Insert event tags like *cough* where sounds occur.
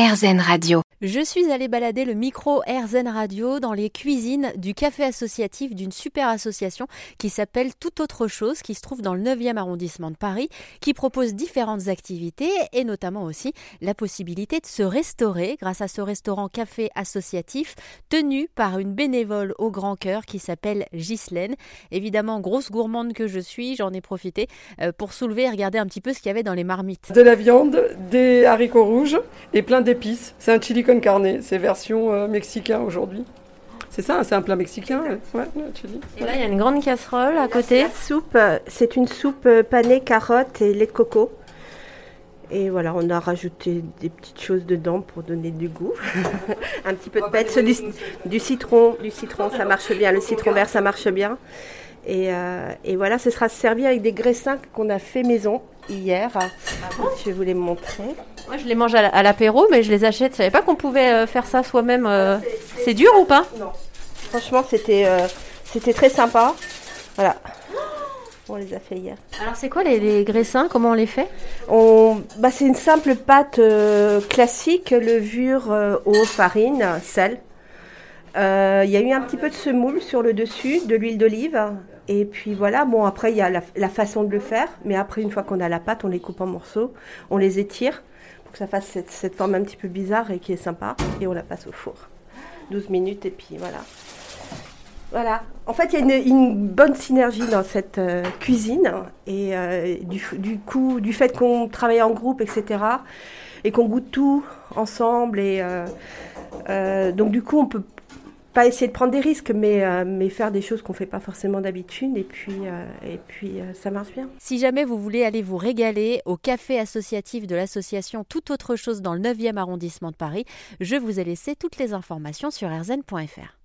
RZN Radio. Je suis allée balader le micro RZN Radio dans les cuisines du café associatif d'une super association qui s'appelle Tout autre chose, qui se trouve dans le 9e arrondissement de Paris, qui propose différentes activités et notamment aussi la possibilité de se restaurer grâce à ce restaurant café associatif tenu par une bénévole au grand cœur qui s'appelle Ghislaine. Évidemment, grosse gourmande que je suis, j'en ai profité euh, pour soulever et regarder un petit peu ce qu'il y avait dans les marmites. De la viande, des haricots rouges et plein d'épices. C'est un chili con carne, c'est version euh, mexicain aujourd'hui. C'est ça, c'est un plat mexicain, ouais, tu dis. Et là, il y a une grande casserole à côté. Soupe, euh, c'est une soupe euh, panée carottes et lait de coco. Et voilà, on a rajouté des petites choses dedans pour donner du goût. *laughs* un petit peu de pète, du, du citron, du citron, ça marche bien. Le citron vert, ça marche bien. Et, euh, et, voilà, ce sera servi avec des graissins qu'on a fait maison hier. Ah je vais vous les montrer. Moi, je les mange à l'apéro, mais je les achète. Je savais pas qu'on pouvait euh, faire ça soi-même. Euh... C'est dur ou pas? Non. Franchement, c'était euh, c'était très sympa. Voilà. On les a fait hier. Alors, c'est quoi les, les, graissins? Comment on les fait? On, bah, C'est une simple pâte euh, classique, levure, eau, farine, sel. Il y a eu un petit peu de semoule sur le dessus, de l'huile d'olive. Et puis voilà, bon après il y a la, la, façon de le faire, mais après une fois qu'on a la pâte, on les coupe en morceaux, on les étire pour que ça fasse cette, cette, forme un petit peu bizarre et qui est sympa, et on la passe au four. 12 minutes et puis voilà. Voilà. En fait, il y a une, bonne synergie dans cette euh, cuisine et euh, du, coup, du fait qu'on travaille en groupe, etc. Et qu'on goûte tout ensemble et euh, donc du coup, on peut pas essayer de prendre des risques, mais, mais faire des choses qu'on ne fait pas forcément d'habitude, et puis, et puis ça marche bien. Si jamais vous voulez aller vous régaler au café associatif de l'association Tout autre chose dans le 9e arrondissement de Paris, je vous ai laissé toutes les informations sur rzn.fr.